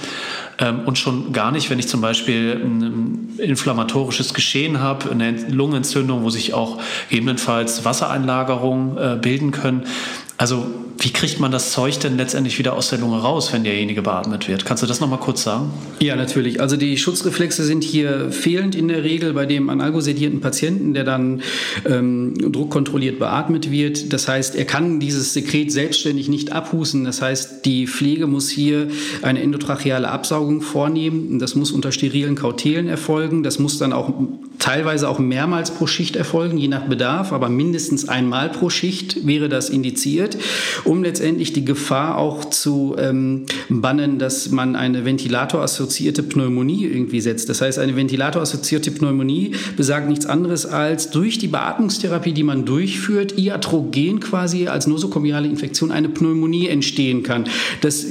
und schon gar nicht, wenn ich zum Beispiel ein inflammatorisches Geschehen habe, eine Lungenentzündung, wo sich auch gegebenenfalls Wassereinlagerungen äh, bilden können. Also wie kriegt man das Zeug denn letztendlich wieder aus der Lunge raus, wenn derjenige beatmet wird? Kannst du das nochmal kurz sagen? Ja, natürlich. Also die Schutzreflexe sind hier fehlend in der Regel bei dem analgosedierten Patienten, der dann ähm, druckkontrolliert beatmet wird. Das heißt, er kann dieses Sekret selbstständig nicht abhusten. Das heißt, die Pflege muss hier eine endotracheale Absaugung vornehmen. Das muss unter sterilen Kautelen erfolgen. Das muss dann auch teilweise auch mehrmals pro Schicht erfolgen, je nach Bedarf, aber mindestens einmal pro Schicht wäre das indiziert um letztendlich die Gefahr auch zu ähm, bannen, dass man eine ventilatorassoziierte Pneumonie irgendwie setzt. Das heißt, eine ventilatorassoziierte Pneumonie besagt nichts anderes als durch die Beatmungstherapie, die man durchführt, iatrogen quasi als nosokomiale Infektion eine Pneumonie entstehen kann. Das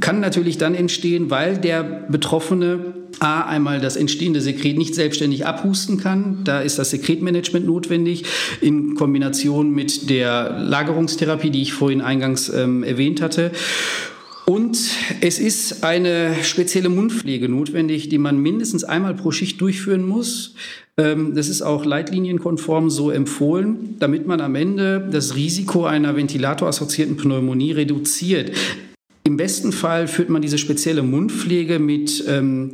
kann natürlich dann entstehen, weil der Betroffene A, einmal das entstehende Sekret nicht selbstständig abhusten kann. Da ist das Sekretmanagement notwendig in Kombination mit der Lagerungstherapie, die ich vorhin eingangs ähm, erwähnt hatte. Und es ist eine spezielle Mundpflege notwendig, die man mindestens einmal pro Schicht durchführen muss. Ähm, das ist auch leitlinienkonform so empfohlen, damit man am Ende das Risiko einer ventilatorassoziierten Pneumonie reduziert. Im besten Fall führt man diese spezielle Mundpflege mit ähm,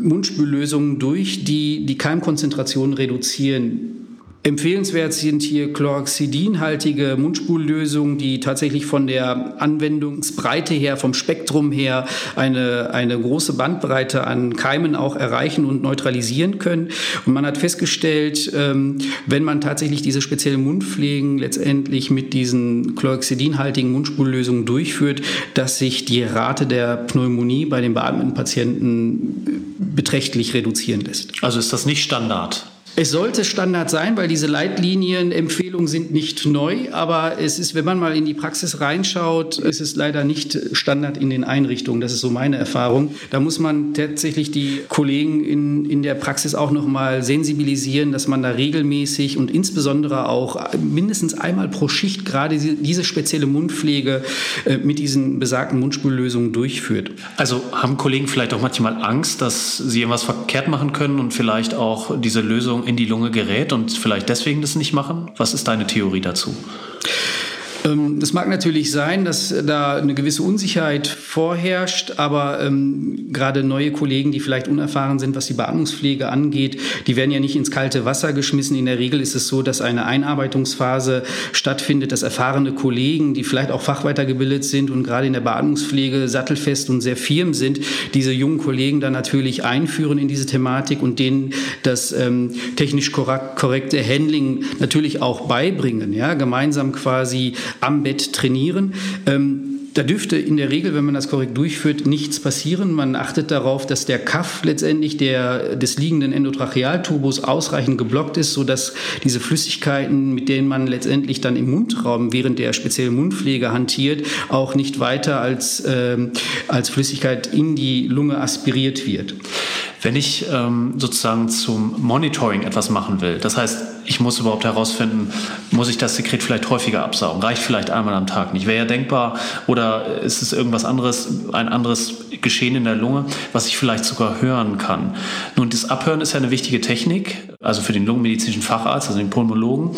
Mundspüllösungen durch, die die Keimkonzentration reduzieren. Empfehlenswert sind hier chloroxidinhaltige Mundspullösungen, die tatsächlich von der Anwendungsbreite her, vom Spektrum her eine, eine große Bandbreite an Keimen auch erreichen und neutralisieren können. Und man hat festgestellt, ähm, wenn man tatsächlich diese spezielle Mundpflegen letztendlich mit diesen chloroxidinhaltigen Mundspullösungen durchführt, dass sich die Rate der Pneumonie bei den beatmeten Patienten beträchtlich reduzieren lässt. Also ist das nicht Standard? Es sollte Standard sein, weil diese Leitlinienempfehlungen sind nicht neu, aber es ist, wenn man mal in die Praxis reinschaut, ist es leider nicht Standard in den Einrichtungen. Das ist so meine Erfahrung. Da muss man tatsächlich die Kollegen in, in der Praxis auch noch mal sensibilisieren, dass man da regelmäßig und insbesondere auch mindestens einmal pro Schicht gerade diese spezielle Mundpflege äh, mit diesen besagten Mundspüllösungen durchführt. Also haben Kollegen vielleicht auch manchmal Angst, dass sie irgendwas verkehrt machen können und vielleicht auch diese Lösung in die Lunge gerät und vielleicht deswegen das nicht machen? Was ist deine Theorie dazu? Ähm, das mag natürlich sein, dass da eine gewisse Unsicherheit vorherrscht, aber ähm, gerade neue Kollegen, die vielleicht unerfahren sind, was die Beatmungspflege angeht, die werden ja nicht ins kalte Wasser geschmissen. In der Regel ist es so, dass eine Einarbeitungsphase stattfindet, dass erfahrene Kollegen, die vielleicht auch fachweitergebildet sind und gerade in der Beatmungspflege sattelfest und sehr firm sind, diese jungen Kollegen dann natürlich einführen in diese Thematik und denen das ähm, technisch korrekte Handling natürlich auch beibringen, ja, gemeinsam quasi am Bett trainieren. Ähm, da dürfte in der Regel, wenn man das korrekt durchführt, nichts passieren. Man achtet darauf, dass der Kaff letztendlich der, des liegenden Endotrachealtubus ausreichend geblockt ist, sodass diese Flüssigkeiten, mit denen man letztendlich dann im Mundraum während der speziellen Mundpflege hantiert, auch nicht weiter als, äh, als Flüssigkeit in die Lunge aspiriert wird. Wenn ich ähm, sozusagen zum Monitoring etwas machen will, das heißt, ich muss überhaupt herausfinden, muss ich das Sekret vielleicht häufiger absaugen? Reicht vielleicht einmal am Tag nicht? Wäre ja denkbar. Oder ist es irgendwas anderes, ein anderes Geschehen in der Lunge, was ich vielleicht sogar hören kann? Nun, das Abhören ist ja eine wichtige Technik, also für den lungenmedizinischen Facharzt, also den Pulmologen.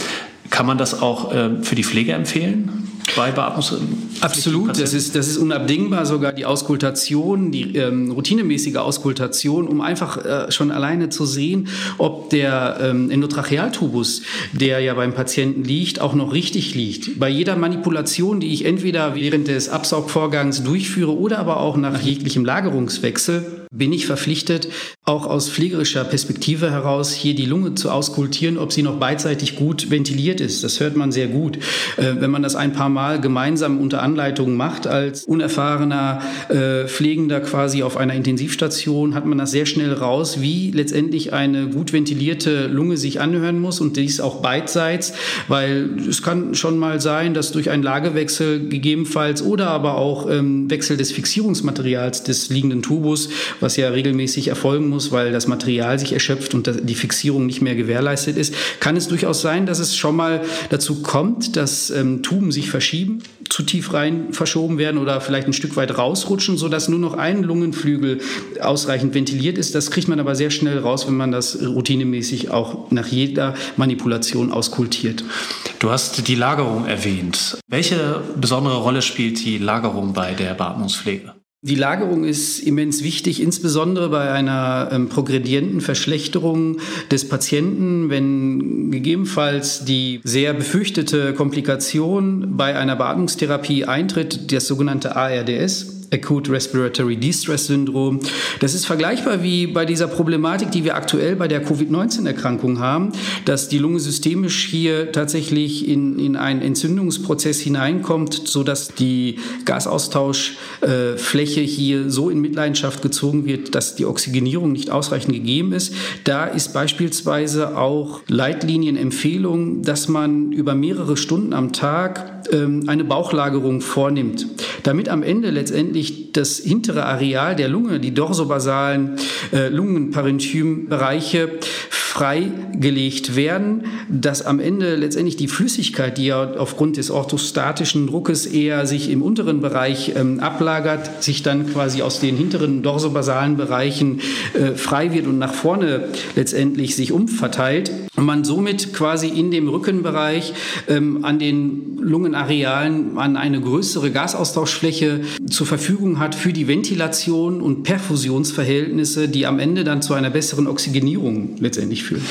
Kann man das auch äh, für die Pflege empfehlen? Bei Beatmungs Absolut, das ist, das ist unabdingbar, sogar die Auskultation, die ähm, routinemäßige Auskultation, um einfach äh, schon alleine zu sehen, ob der ähm, Endotrachealtubus, der ja beim Patienten liegt, auch noch richtig liegt. Bei jeder Manipulation, die ich entweder während des Absaugvorgangs durchführe oder aber auch nach jeglichem Lagerungswechsel, bin ich verpflichtet, auch aus pflegerischer Perspektive heraus hier die Lunge zu auskultieren, ob sie noch beidseitig gut ventiliert ist. Das hört man sehr gut. Äh, wenn man das ein paar Mal gemeinsam unter Anleitung macht, als unerfahrener äh, Pflegender quasi auf einer Intensivstation, hat man das sehr schnell raus, wie letztendlich eine gut ventilierte Lunge sich anhören muss und dies auch beidseits, weil es kann schon mal sein, dass durch einen Lagewechsel gegebenenfalls oder aber auch ähm, Wechsel des Fixierungsmaterials des liegenden Tubus was ja regelmäßig erfolgen muss, weil das Material sich erschöpft und die Fixierung nicht mehr gewährleistet ist, kann es durchaus sein, dass es schon mal dazu kommt, dass ähm, Tuben sich verschieben, zu tief rein verschoben werden oder vielleicht ein Stück weit rausrutschen, sodass nur noch ein Lungenflügel ausreichend ventiliert ist. Das kriegt man aber sehr schnell raus, wenn man das routinemäßig auch nach jeder Manipulation auskultiert. Du hast die Lagerung erwähnt. Welche besondere Rolle spielt die Lagerung bei der Beatmungspflege? Die Lagerung ist immens wichtig, insbesondere bei einer ähm, progredienten Verschlechterung des Patienten, wenn gegebenenfalls die sehr befürchtete Komplikation bei einer Beatmungstherapie eintritt, das sogenannte ARDS. Acute Respiratory Distress Syndrom. Das ist vergleichbar wie bei dieser Problematik, die wir aktuell bei der Covid-19-Erkrankung haben, dass die Lunge systemisch hier tatsächlich in, in einen Entzündungsprozess hineinkommt, sodass die Gasaustauschfläche äh, hier so in Mitleidenschaft gezogen wird, dass die Oxygenierung nicht ausreichend gegeben ist. Da ist beispielsweise auch Leitlinienempfehlung, dass man über mehrere Stunden am Tag ähm, eine Bauchlagerung vornimmt. damit am Ende letztendlich das hintere Areal der Lunge, die dorsobasalen äh, Lungenparenchymbereiche, freigelegt werden, dass am Ende letztendlich die Flüssigkeit, die ja aufgrund des orthostatischen Druckes eher sich im unteren Bereich ähm, ablagert, sich dann quasi aus den hinteren dorsobasalen Bereichen äh, frei wird und nach vorne letztendlich sich umverteilt und man somit quasi in dem Rückenbereich ähm, an den Lungenarealen an eine größere Gasaustauschfläche zur Verfügung hat für die Ventilation und Perfusionsverhältnisse, die am Ende dann zu einer besseren Oxygenierung letztendlich führen.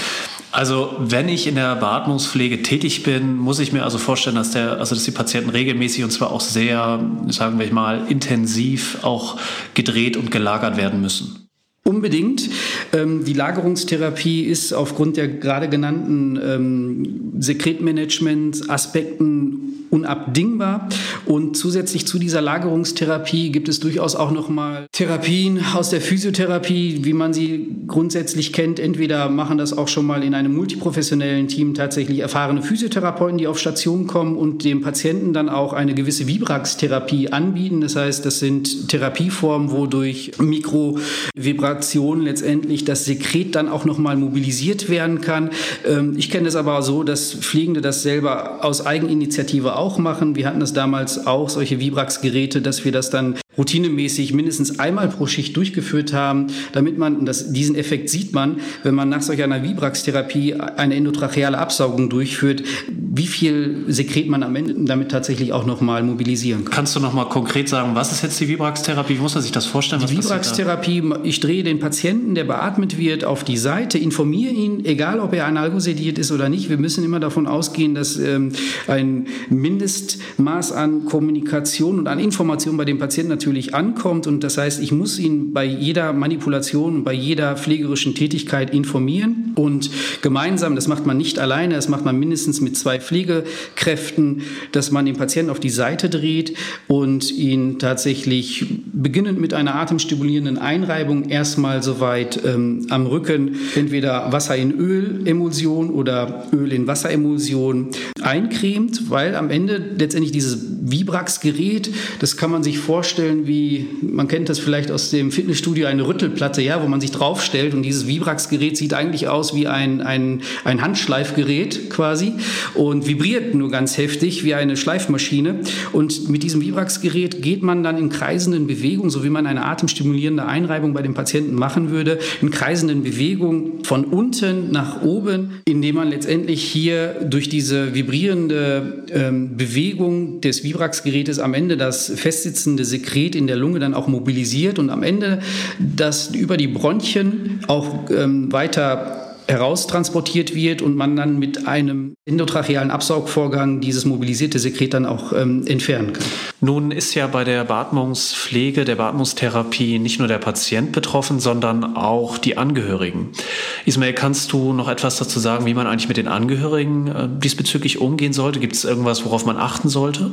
Also wenn ich in der Beatmungspflege tätig bin, muss ich mir also vorstellen, dass, der, also dass die Patienten regelmäßig und zwar auch sehr, sagen wir mal, intensiv auch gedreht und gelagert werden müssen. Unbedingt. Ähm, die Lagerungstherapie ist aufgrund der gerade genannten ähm, Sekretmanagement-Aspekten unabdingbar. Und zusätzlich zu dieser Lagerungstherapie gibt es durchaus auch nochmal Therapien aus der Physiotherapie, wie man sie grundsätzlich kennt. Entweder machen das auch schon mal in einem multiprofessionellen Team tatsächlich erfahrene Physiotherapeuten, die auf Station kommen und dem Patienten dann auch eine gewisse Vibrax-Therapie anbieten. Das heißt, das sind Therapieformen, wodurch Mikrovibration letztendlich das Sekret dann auch nochmal mobilisiert werden kann. Ähm, ich kenne es aber so, dass Pflegende das selber aus Eigeninitiative auch machen. Wir hatten das damals auch, solche Vibrax-Geräte, dass wir das dann routinemäßig mindestens einmal pro Schicht durchgeführt haben, damit man, das, diesen Effekt sieht man, wenn man nach solch einer Vibrax-Therapie eine endotracheale Absaugung durchführt, wie viel Sekret man am Ende damit tatsächlich auch nochmal mobilisieren kann. Kannst du nochmal konkret sagen, was ist jetzt die Vibrax-Therapie? Wie muss man sich das vorstellen? Die Vibrax-Therapie, ich drehe den Patienten, der beatmet wird, auf die Seite, informiere ihn, egal ob er analgosediert ist oder nicht. Wir müssen immer davon ausgehen, dass ähm, ein Mindestmaß an Kommunikation und an Information bei dem Patienten natürlich ankommt. Und das heißt, ich muss ihn bei jeder Manipulation, bei jeder pflegerischen Tätigkeit informieren. Und gemeinsam, das macht man nicht alleine, das macht man mindestens mit zwei Pflegekräften, dass man den Patienten auf die Seite dreht und ihn tatsächlich beginnend mit einer atemstimulierenden Einreibung erstmal soweit ähm, am Rücken entweder Wasser in Öl-Emulsion oder Öl in Wasseremulsion eincremt, weil am Ende letztendlich dieses Vibrax-Gerät, das kann man sich vorstellen wie, man kennt das vielleicht aus dem Fitnessstudio, eine Rüttelplatte, ja, wo man sich draufstellt und dieses Vibrax-Gerät sieht eigentlich aus wie ein, ein, ein Handschleifgerät quasi und vibriert nur ganz heftig wie eine Schleifmaschine. Und mit diesem Vibrax-Gerät geht man dann in kreisenden Bewegungen, so wie man eine atemstimulierende Einreibung bei dem Patienten machen würde, in kreisenden Bewegungen von unten nach oben, indem man letztendlich hier durch diese vibrierende ähm, Bewegung des Vibrax-Gerätes am Ende das festsitzende Sekret in der Lunge dann auch mobilisiert und am Ende das über die Bronchien auch ähm, weiter heraustransportiert wird und man dann mit einem endotrachealen Absaugvorgang dieses mobilisierte Sekret dann auch ähm, entfernen kann. Nun ist ja bei der Beatmungspflege, der Beatmungstherapie nicht nur der Patient betroffen, sondern auch die Angehörigen. Ismail, kannst du noch etwas dazu sagen, wie man eigentlich mit den Angehörigen äh, diesbezüglich umgehen sollte? Gibt es irgendwas, worauf man achten sollte?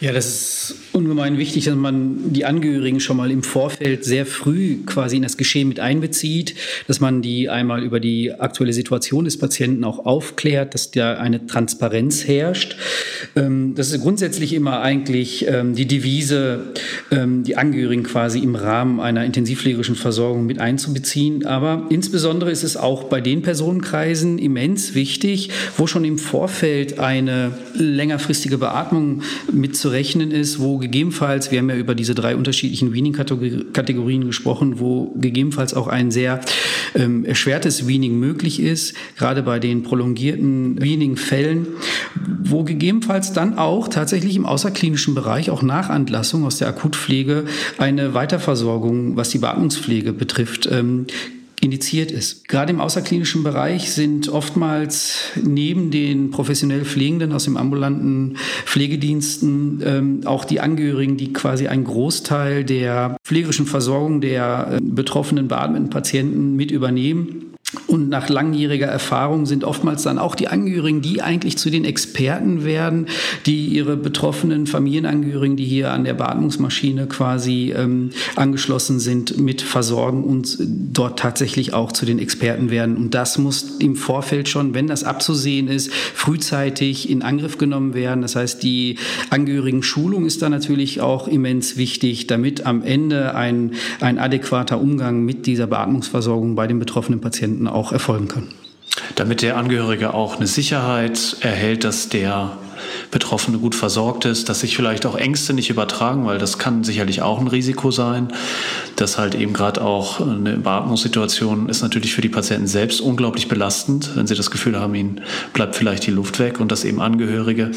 Ja, das ist ungemein wichtig, dass man die Angehörigen schon mal im Vorfeld sehr früh quasi in das Geschehen mit einbezieht, dass man die einmal über die aktuelle Situation des Patienten auch aufklärt, dass da eine Transparenz herrscht. Ähm, das ist grundsätzlich immer eigentlich ähm, die Devise, ähm, die Angehörigen quasi im Rahmen einer intensivpflegerischen Versorgung mit einzubeziehen. Aber insbesondere ist es auch bei den Personenkreisen immens wichtig, wo schon im Vorfeld eine längerfristige Beatmung mit zu rechnen ist, wo gegebenenfalls, wir haben ja über diese drei unterschiedlichen Weaning-Kategorien gesprochen, wo gegebenenfalls auch ein sehr ähm, erschwertes Weaning möglich ist, gerade bei den prolongierten Weaning-Fällen, wo gegebenenfalls dann auch tatsächlich im außerklinischen Bereich, auch nach Antlassung aus der Akutpflege, eine Weiterversorgung, was die Beatmungspflege betrifft, ähm, indiziert ist. Gerade im außerklinischen Bereich sind oftmals neben den professionell Pflegenden aus dem ambulanten Pflegediensten ähm, auch die Angehörigen, die quasi einen Großteil der pflegerischen Versorgung der äh, betroffenen beatmeten Patienten mit übernehmen Und nach langjähriger Erfahrung sind oftmals dann auch die Angehörigen, die eigentlich zu den Experten werden, die ihre betroffenen Familienangehörigen, die hier an der Beatmungsmaschine quasi ähm, angeschlossen sind, mit versorgen und dort tatsächlich auch zu den Experten werden. Und das muss im Vorfeld schon, wenn das abzusehen ist, frühzeitig in Angriff genommen werden. Das heißt, die Angehörigen-Schulung ist da natürlich auch immens wichtig, damit am Ende ein, ein adäquater Umgang mit dieser Beatmungsversorgung bei den betroffenen Patienten Patienten auch erfolgen kann. Damit der Angehörige auch eine Sicherheit erhält, dass der Betroffene gut versorgt ist, dass sich vielleicht auch Ängste nicht übertragen, weil das kann sicherlich auch ein Risiko sein. Dass halt eben gerade auch eine Beatmungssituation ist natürlich für die Patienten selbst unglaublich belastend, wenn sie das Gefühl haben, ihnen bleibt vielleicht die Luft weg und dass eben Angehörige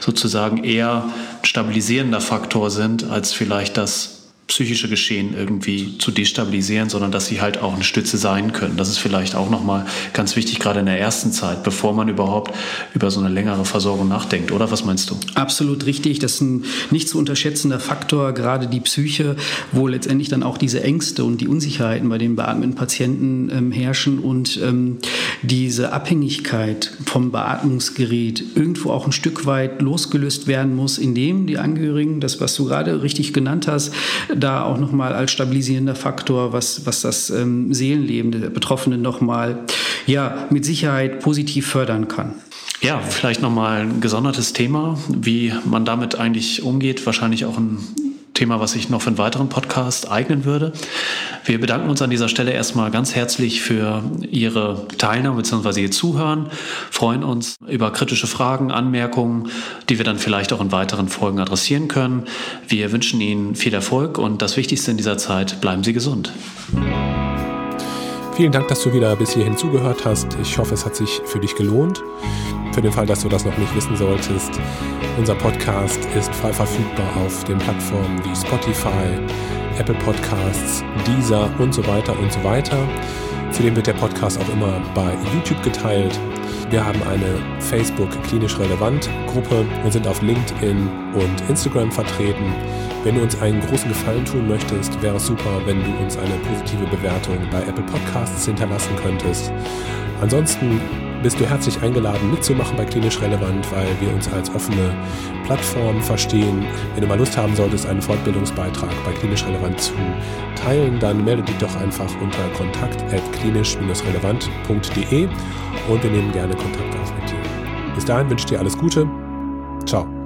sozusagen eher stabilisierender Faktor sind, als vielleicht das psychische Geschehen irgendwie zu destabilisieren, sondern dass sie halt auch eine Stütze sein können. Das ist vielleicht auch nochmal ganz wichtig, gerade in der ersten Zeit, bevor man überhaupt über so eine längere Versorgung nachdenkt, oder? Was meinst du? Absolut richtig. Das ist ein nicht zu unterschätzender Faktor, gerade die Psyche, wo letztendlich dann auch diese Ängste und die Unsicherheiten bei den beatmeten Patienten ähm, herrschen und ähm, diese Abhängigkeit vom Beatmungsgerät irgendwo auch ein Stück weit losgelöst werden muss, indem die Angehörigen, das was du gerade richtig genannt hast, da auch nochmal als stabilisierender Faktor, was, was das ähm, Seelenleben der Betroffenen nochmal ja, mit Sicherheit positiv fördern kann. Ja, vielleicht nochmal ein gesondertes Thema, wie man damit eigentlich umgeht, wahrscheinlich auch ein Thema, was sich noch für einen weiteren Podcast eignen würde. Wir bedanken uns an dieser Stelle erstmal ganz herzlich für Ihre Teilnahme bzw. Ihr Zuhören, freuen uns über kritische Fragen, Anmerkungen, die wir dann vielleicht auch in weiteren Folgen adressieren können. Wir wünschen Ihnen viel Erfolg und das Wichtigste in dieser Zeit, bleiben Sie gesund. Vielen Dank, dass du wieder bis hierhin zugehört hast. Ich hoffe, es hat sich für dich gelohnt. Für den Fall, dass du das noch nicht wissen solltest, unser Podcast ist frei verfügbar auf den Plattformen wie Spotify, Apple Podcasts, Deezer und so weiter und so weiter. Zudem wird der Podcast auch immer bei YouTube geteilt. Wir haben eine Facebook klinisch relevant Gruppe und sind auf LinkedIn und Instagram vertreten. Wenn du uns einen großen Gefallen tun möchtest, wäre es super, wenn du uns eine positive Bewertung bei Apple Podcasts hinterlassen könntest. Ansonsten bist du herzlich eingeladen mitzumachen bei Klinisch Relevant, weil wir uns als offene Plattform verstehen. Wenn du mal Lust haben solltest, einen Fortbildungsbeitrag bei Klinisch Relevant zu teilen, dann melde dich doch einfach unter kontakt.klinisch-relevant.de und wir nehmen gerne Kontakt auf mit dir. Bis dahin wünsche ich dir alles Gute. Ciao.